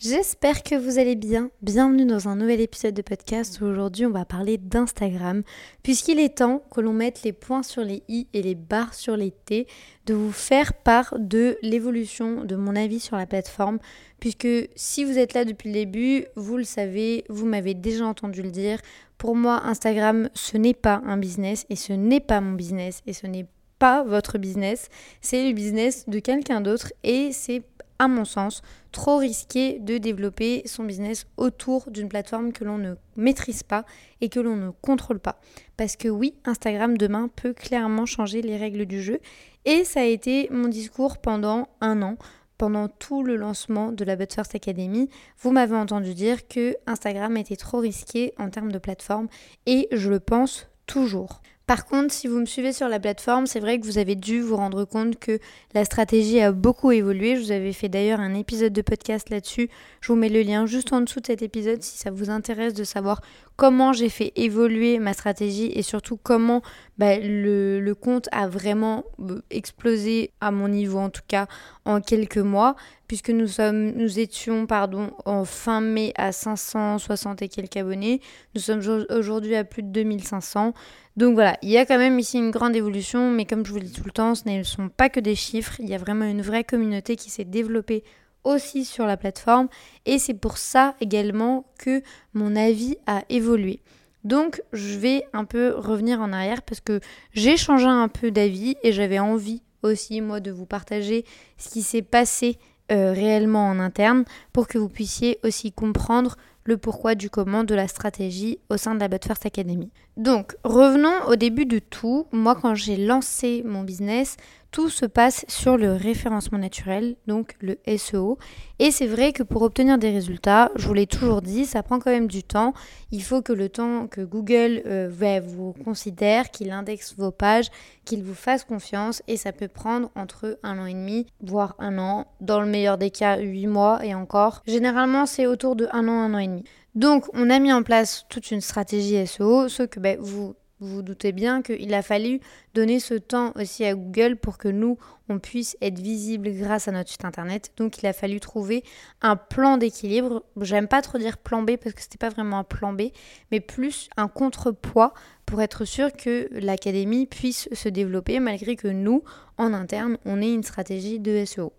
J'espère que vous allez bien. Bienvenue dans un nouvel épisode de podcast où aujourd'hui on va parler d'Instagram, puisqu'il est temps que l'on mette les points sur les i et les barres sur les t, de vous faire part de l'évolution de mon avis sur la plateforme, puisque si vous êtes là depuis le début, vous le savez, vous m'avez déjà entendu le dire, pour moi Instagram ce n'est pas un business et ce n'est pas mon business et ce n'est pas votre business, c'est le business de quelqu'un d'autre et c'est à mon sens, trop risqué de développer son business autour d'une plateforme que l'on ne maîtrise pas et que l'on ne contrôle pas. Parce que oui, Instagram demain peut clairement changer les règles du jeu. Et ça a été mon discours pendant un an. Pendant tout le lancement de la But First Academy, vous m'avez entendu dire que Instagram était trop risqué en termes de plateforme et je le pense toujours. Par contre, si vous me suivez sur la plateforme, c'est vrai que vous avez dû vous rendre compte que la stratégie a beaucoup évolué. Je vous avais fait d'ailleurs un épisode de podcast là-dessus. Je vous mets le lien juste en dessous de cet épisode si ça vous intéresse de savoir comment j'ai fait évoluer ma stratégie et surtout comment bah, le, compte a vraiment euh, explosé à mon niveau en tout cas en quelques mois puisque nous étions pardon en fin mai à 560 et quelques abonnés. Nous sommes aujourd'hui à plus de 2500 donc voilà il y a quand même ici une grande évolution mais comme je vous le dis tout le temps ce ne sont pas que des chiffres. Il y a vraiment une vraie communauté qui s'est développée aussi sur la plateforme et c'est pour ça également que mon avis a évolué. Donc je vais un peu revenir en arrière parce que j'ai changé un peu d'avis et j'avais envie aussi moi de vous partager ce qui s'est passé euh, réellement en interne pour que vous puissiez aussi comprendre le pourquoi du comment de la stratégie au sein de la But First Academy. Donc, revenons au début de tout. Moi, quand j'ai lancé mon business, tout se passe sur le référencement naturel, donc le SEO. Et c'est vrai que pour obtenir des résultats, je vous l'ai toujours dit, ça prend quand même du temps. Il faut que le temps que Google euh, vous considère, qu'il indexe vos pages, qu'il vous fasse confiance. Et ça peut prendre entre un an et demi, voire un an. Dans le meilleur des cas, huit mois et encore. Généralement, c'est autour de un an, un an et demi. Donc, on a mis en place toute une stratégie SEO, ce que ben, vous vous vous doutez bien qu'il a fallu donner ce temps aussi à Google pour que nous, on puisse être visible grâce à notre site internet. Donc il a fallu trouver un plan d'équilibre. J'aime pas trop dire plan B parce que c'était pas vraiment un plan B, mais plus un contrepoids pour être sûr que l'académie puisse se développer malgré que nous, en interne, on ait une stratégie de SEO.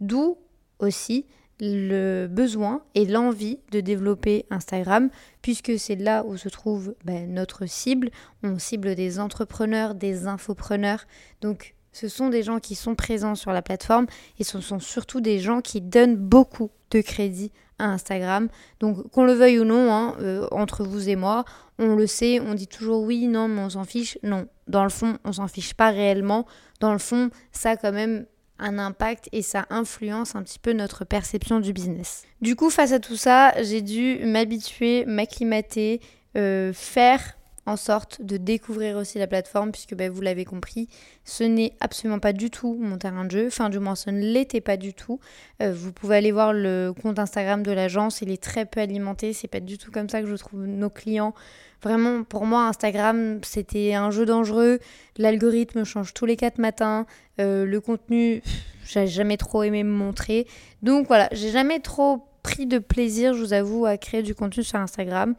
D'où aussi le besoin et l'envie de développer Instagram, puisque c'est là où se trouve ben, notre cible. On cible des entrepreneurs, des infopreneurs. Donc ce sont des gens qui sont présents sur la plateforme et ce sont surtout des gens qui donnent beaucoup de crédit à Instagram. Donc qu'on le veuille ou non, hein, euh, entre vous et moi, on le sait, on dit toujours oui, non, mais on s'en fiche. Non, dans le fond, on s'en fiche pas réellement. Dans le fond, ça quand même un impact et ça influence un petit peu notre perception du business. Du coup, face à tout ça, j'ai dû m'habituer, m'acclimater, euh, faire en sorte de découvrir aussi la plateforme, puisque bah, vous l'avez compris, ce n'est absolument pas du tout mon terrain de jeu, enfin du moins ce ne l'était pas du tout. Euh, vous pouvez aller voir le compte Instagram de l'agence, il est très peu alimenté, c'est pas du tout comme ça que je trouve nos clients. Vraiment, pour moi, Instagram, c'était un jeu dangereux. L'algorithme change tous les quatre matins. Euh, le contenu, j'ai jamais trop aimé me montrer. Donc voilà, j'ai jamais trop pris de plaisir, je vous avoue, à créer du contenu sur Instagram.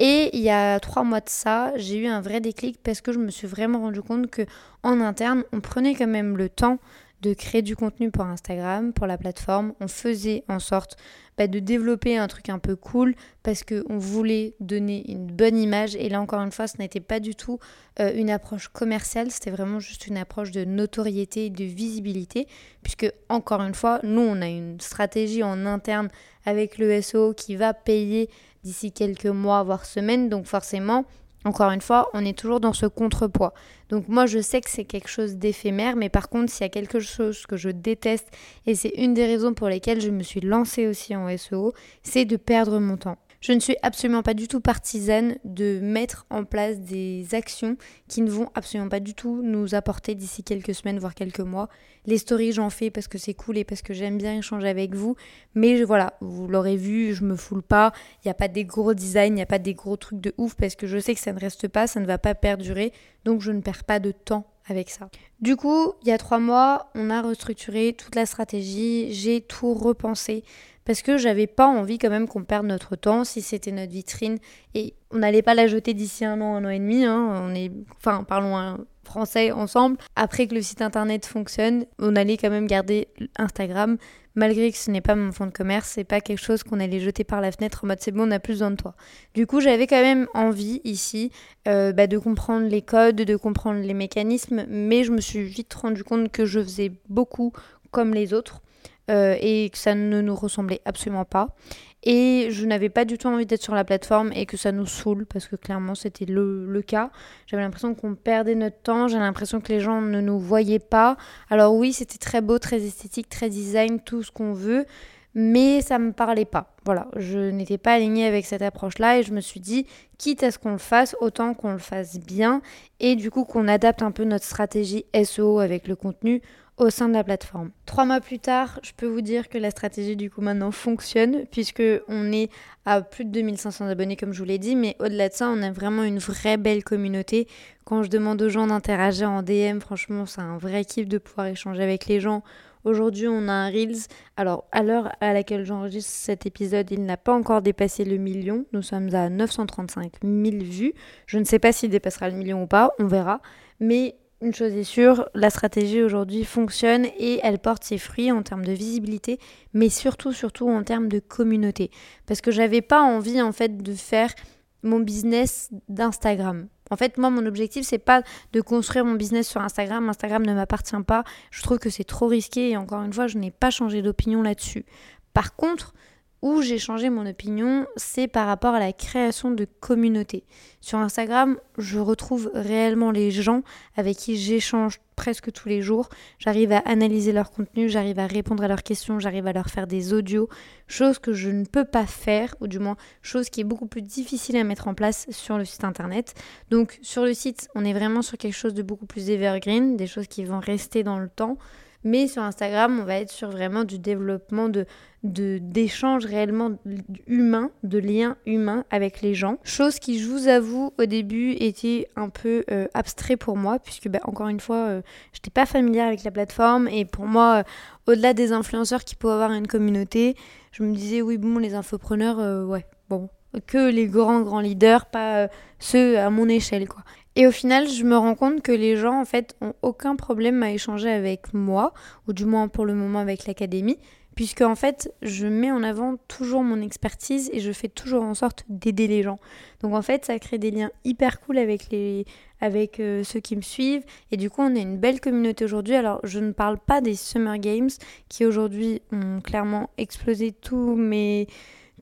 Et il y a trois mois de ça, j'ai eu un vrai déclic parce que je me suis vraiment rendu compte que en interne, on prenait quand même le temps de créer du contenu pour Instagram, pour la plateforme. On faisait en sorte bah, de développer un truc un peu cool parce qu'on voulait donner une bonne image. Et là, encore une fois, ce n'était pas du tout euh, une approche commerciale, c'était vraiment juste une approche de notoriété et de visibilité. Puisque, encore une fois, nous, on a une stratégie en interne avec le SEO qui va payer d'ici quelques mois, voire semaines. Donc, forcément, encore une fois, on est toujours dans ce contrepoids. Donc moi, je sais que c'est quelque chose d'éphémère, mais par contre, s'il y a quelque chose que je déteste, et c'est une des raisons pour lesquelles je me suis lancée aussi en SEO, c'est de perdre mon temps. Je ne suis absolument pas du tout partisane de mettre en place des actions qui ne vont absolument pas du tout nous apporter d'ici quelques semaines, voire quelques mois. Les stories, j'en fais parce que c'est cool et parce que j'aime bien échanger avec vous. Mais voilà, vous l'aurez vu, je me foule pas. Il n'y a pas des gros designs, il n'y a pas des gros trucs de ouf parce que je sais que ça ne reste pas, ça ne va pas perdurer. Donc je ne perds pas de temps avec ça. Du coup, il y a trois mois, on a restructuré toute la stratégie, j'ai tout repensé parce que j'avais pas envie quand même qu'on perde notre temps si c'était notre vitrine et on n'allait pas la jeter d'ici un an, un an et demi. Hein. on est, enfin, parlons un français ensemble. Après que le site internet fonctionne, on allait quand même garder Instagram, malgré que ce n'est pas mon fonds de commerce, c'est pas quelque chose qu'on allait jeter par la fenêtre en mode c'est bon, on a plus besoin de toi. Du coup, j'avais quand même envie ici euh, bah, de comprendre les codes, de comprendre les mécanismes, mais je me suis vite rendu compte que je faisais beaucoup comme les autres euh, et que ça ne nous ressemblait absolument pas. Et je n'avais pas du tout envie d'être sur la plateforme et que ça nous saoule parce que clairement c'était le, le, cas. J'avais l'impression qu'on perdait notre temps, j'avais l'impression que les gens ne nous voyaient pas. Alors oui, c'était très beau, très esthétique, très design, tout ce qu'on veut, mais ça me parlait pas. Voilà, je n'étais pas alignée avec cette approche-là et je me suis dit, quitte à ce qu'on le fasse, autant qu'on le fasse bien et du coup qu'on adapte un peu notre stratégie SEO avec le contenu au sein de la plateforme. Trois mois plus tard, je peux vous dire que la stratégie du coup maintenant fonctionne puisque on est à plus de 2500 abonnés comme je vous l'ai dit, mais au-delà de ça, on a vraiment une vraie belle communauté. Quand je demande aux gens d'interagir en DM, franchement, c'est un vrai kiff de pouvoir échanger avec les gens. Aujourd'hui, on a un Reels. Alors, à l'heure à laquelle j'enregistre cet épisode, il n'a pas encore dépassé le million. Nous sommes à 935 000 vues. Je ne sais pas s'il dépassera le million ou pas, on verra. Mais une chose est sûre, la stratégie aujourd'hui fonctionne et elle porte ses fruits en termes de visibilité, mais surtout, surtout en termes de communauté. Parce que j'avais pas envie en fait de faire mon business d'Instagram. En fait, moi, mon objectif, c'est pas de construire mon business sur Instagram. Instagram ne m'appartient pas. Je trouve que c'est trop risqué et encore une fois, je n'ai pas changé d'opinion là-dessus. Par contre, où j'ai changé mon opinion, c'est par rapport à la création de communautés. Sur Instagram, je retrouve réellement les gens avec qui j'échange presque tous les jours. J'arrive à analyser leur contenu, j'arrive à répondre à leurs questions, j'arrive à leur faire des audios, chose que je ne peux pas faire, ou du moins chose qui est beaucoup plus difficile à mettre en place sur le site internet. Donc sur le site, on est vraiment sur quelque chose de beaucoup plus evergreen, des choses qui vont rester dans le temps. Mais sur Instagram, on va être sur vraiment du développement de d'échanges réellement humains, de liens humains avec les gens. Chose qui, je vous avoue, au début était un peu euh, abstrait pour moi, puisque bah, encore une fois, je euh, j'étais pas familière avec la plateforme et pour moi, euh, au-delà des influenceurs qui peuvent avoir une communauté, je me disais oui bon les infopreneurs, ouais bon que les grands grands leaders, pas ceux à mon échelle quoi. Et au final, je me rends compte que les gens, en fait, ont aucun problème à échanger avec moi, ou du moins pour le moment avec l'académie, puisque en fait, je mets en avant toujours mon expertise et je fais toujours en sorte d'aider les gens. Donc en fait, ça crée des liens hyper cool avec les avec euh, ceux qui me suivent et du coup, on a une belle communauté aujourd'hui. Alors, je ne parle pas des Summer Games qui aujourd'hui ont clairement explosé tous mes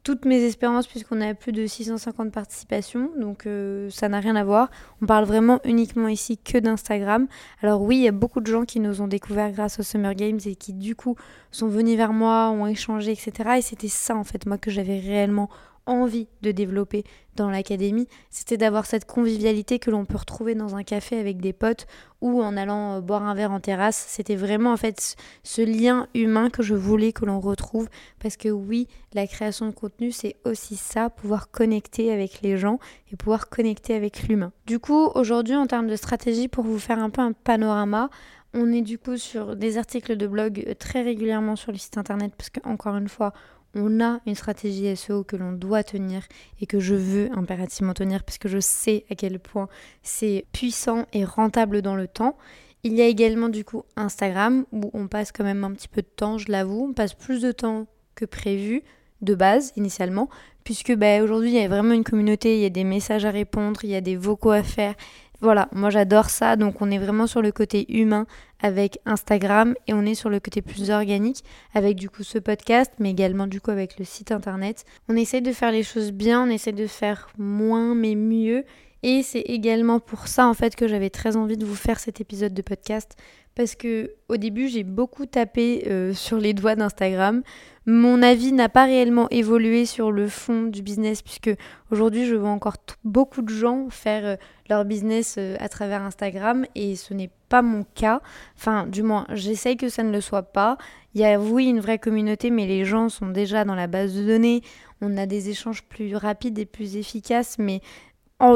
toutes mes espérances puisqu'on a plus de 650 participations, donc euh, ça n'a rien à voir. On parle vraiment uniquement ici que d'Instagram. Alors oui, il y a beaucoup de gens qui nous ont découvert grâce aux Summer Games et qui du coup sont venus vers moi, ont échangé, etc. Et c'était ça en fait, moi que j'avais réellement envie de développer dans l'académie, c'était d'avoir cette convivialité que l'on peut retrouver dans un café avec des potes ou en allant euh, boire un verre en terrasse. C'était vraiment en fait ce lien humain que je voulais que l'on retrouve parce que oui, la création de contenu, c'est aussi ça, pouvoir connecter avec les gens et pouvoir connecter avec l'humain. Du coup, aujourd'hui, en termes de stratégie, pour vous faire un peu un panorama, on est du coup sur des articles de blog euh, très régulièrement sur le site internet parce que encore une fois, on a une stratégie SEO que l'on doit tenir et que je veux impérativement tenir parce que je sais à quel point c'est puissant et rentable dans le temps. Il y a également du coup Instagram où on passe quand même un petit peu de temps, je l'avoue, on passe plus de temps que prévu de base initialement puisque bah, aujourd'hui il y a vraiment une communauté, il y a des messages à répondre, il y a des vocaux à faire, voilà, moi j'adore ça. Donc on est vraiment sur le côté humain avec Instagram et on est sur le côté plus organique avec du coup ce podcast, mais également du coup avec le site internet. On essaie de faire les choses bien, on essaie de faire moins mais mieux Et c'est également pour ça en fait que j'avais très envie de vous faire cet épisode de podcast parce que au début j'ai beaucoup tapé euh, sur les doigts d'Instagram. Mon avis n'a pas réellement évolué sur le fond du business puisque aujourd'hui je vois encore beaucoup de gens faire euh, leur business euh, à travers Instagram et ce n'est pas mon cas. Enfin, du moins, j'essaye que ça ne le soit pas. Il y a oui une vraie communauté, mais les gens sont déjà dans la base de données. On a des échanges plus rapides et plus efficaces, mais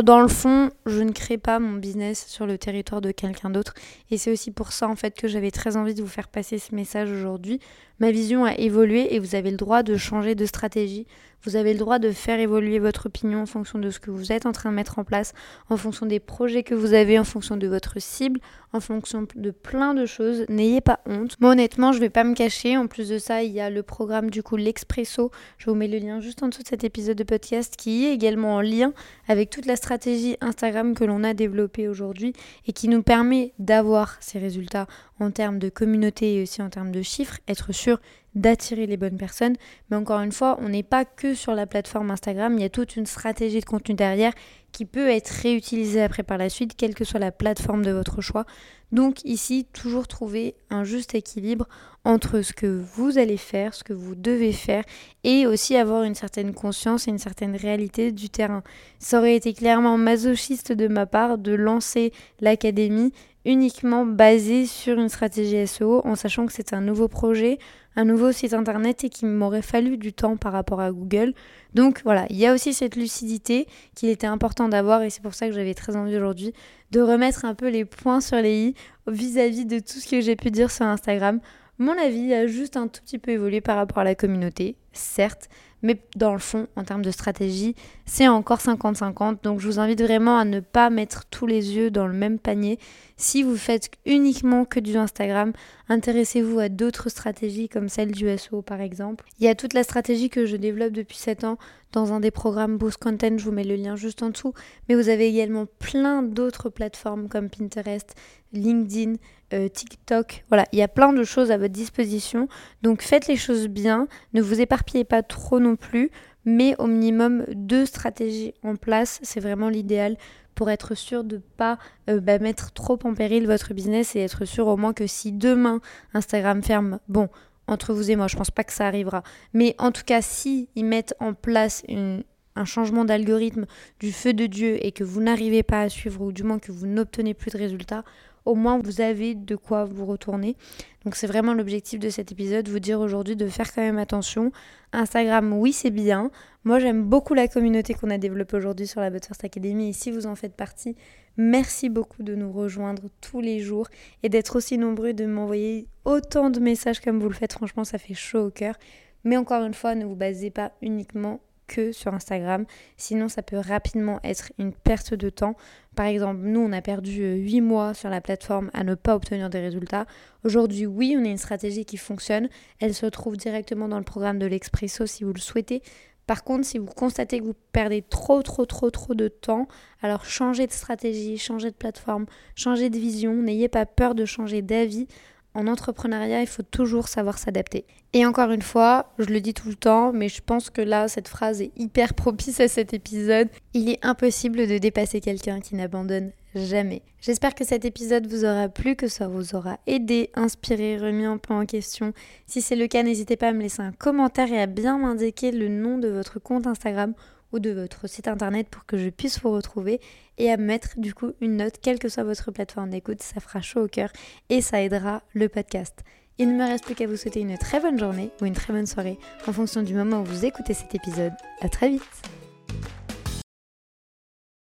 dans le fond, je ne crée pas mon business sur le territoire de quelqu'un d'autre. Et c'est aussi pour ça, en fait, que j'avais très envie de vous faire passer ce message aujourd'hui. Ma vision a évolué et vous avez le droit de changer de stratégie. Vous avez le droit de faire évoluer votre opinion en fonction de ce que vous êtes en train de mettre en place, en fonction des projets que vous avez, en fonction de votre cible, en fonction de plein de choses. N'ayez pas honte. Moi, honnêtement, je vais pas me cacher. En plus de ça, il y a le programme, du coup, l'Expresso. Je vous mets le lien juste en dessous de cet épisode de podcast qui est également en lien avec toute la stratégie Instagram que l'on a développée aujourd'hui et qui nous permet d'avoir ces résultats en termes de communauté et aussi en termes de chiffres, être sûr d'attirer les bonnes personnes. Mais encore une fois, on n'est pas que sur la plateforme Instagram, il y a toute une stratégie de contenu derrière qui peut être réutilisée après par la suite, quelle que soit la plateforme de votre choix. Donc ici, toujours trouver un juste équilibre entre ce que vous allez faire, ce que vous devez faire, et aussi avoir une certaine conscience et une certaine réalité du terrain. Ça aurait été clairement masochiste de ma part de lancer l'académie uniquement basé sur une stratégie SEO en sachant que c'est un nouveau projet, un nouveau site internet et qu'il m'aurait fallu du temps par rapport à Google. Donc voilà, il y a aussi cette lucidité qu'il était important d'avoir et c'est pour ça que j'avais très envie aujourd'hui de remettre un peu les points sur les i vis-à-vis -vis de tout ce que j'ai pu dire sur Instagram. Mon avis a juste un tout petit peu évolué par rapport à la communauté, certes, mais dans le fond, en termes de stratégie, c'est encore 50-50. Donc je vous invite vraiment à ne pas mettre tous les yeux dans le même panier. Si vous faites uniquement que du Instagram, intéressez-vous à d'autres stratégies comme celle du SEO par exemple. Il y a toute la stratégie que je développe depuis 7 ans dans un des programmes Boost Content, je vous mets le lien juste en dessous. Mais vous avez également plein d'autres plateformes comme Pinterest, LinkedIn, euh, TikTok. Voilà, il y a plein de choses à votre disposition. Donc faites les choses bien, ne vous éparpillez pas trop non plus, mais au minimum deux stratégies en place, c'est vraiment l'idéal pour être sûr de ne pas euh, bah, mettre trop en péril votre business et être sûr au moins que si demain Instagram ferme, bon, entre vous et moi, je pense pas que ça arrivera, mais en tout cas, si ils mettent en place un changement d'algorithme du feu de Dieu et que vous n'arrivez pas à suivre ou du moins que vous n'obtenez plus de résultats, au moins vous avez de quoi vous retourner. Donc c'est vraiment l'objectif de cet épisode, vous dire aujourd'hui de faire quand même attention. Instagram, oui c'est bien. Moi j'aime beaucoup la communauté qu'on a développée aujourd'hui sur la But Academy et si vous en faites partie, merci beaucoup de nous rejoindre tous les jours et d'être aussi nombreux, de m'envoyer autant de messages comme vous le faites. Franchement ça fait chaud au cœur. Mais encore une fois, ne vous basez pas uniquement que sur Instagram. Sinon, ça peut rapidement être une perte de temps. Par exemple, nous, on a perdu 8 euh, mois sur la plateforme à ne pas obtenir des résultats. Aujourd'hui, oui, on a une stratégie qui fonctionne. Elle se trouve directement dans le programme de l'Expresso si vous le souhaitez. Par contre, si vous constatez que vous perdez trop, trop, trop, trop de temps, alors changez de stratégie, changez de plateforme, changez de vision. N'ayez pas peur de changer d'avis en entrepreneuriat, il faut toujours savoir s'adapter. Et encore une fois, je le dis tout le temps, mais je pense que là, cette phrase est hyper propice à cet épisode. Il est impossible de dépasser quelqu'un qui n'abandonne jamais. J'espère que cet épisode vous aura plu, que ça vous aura aidé, inspiré, remis un peu en question. Si c'est le cas, n'hésitez pas à me laisser un commentaire et à bien m'indiquer le nom de votre compte Instagram de votre site internet pour que je puisse vous retrouver et à mettre du coup une note, quelle que soit votre plateforme d'écoute, ça fera chaud au cœur et ça aidera le podcast. Il ne me reste plus qu'à vous souhaiter une très bonne journée ou une très bonne soirée en fonction du moment où vous écoutez cet épisode. À très vite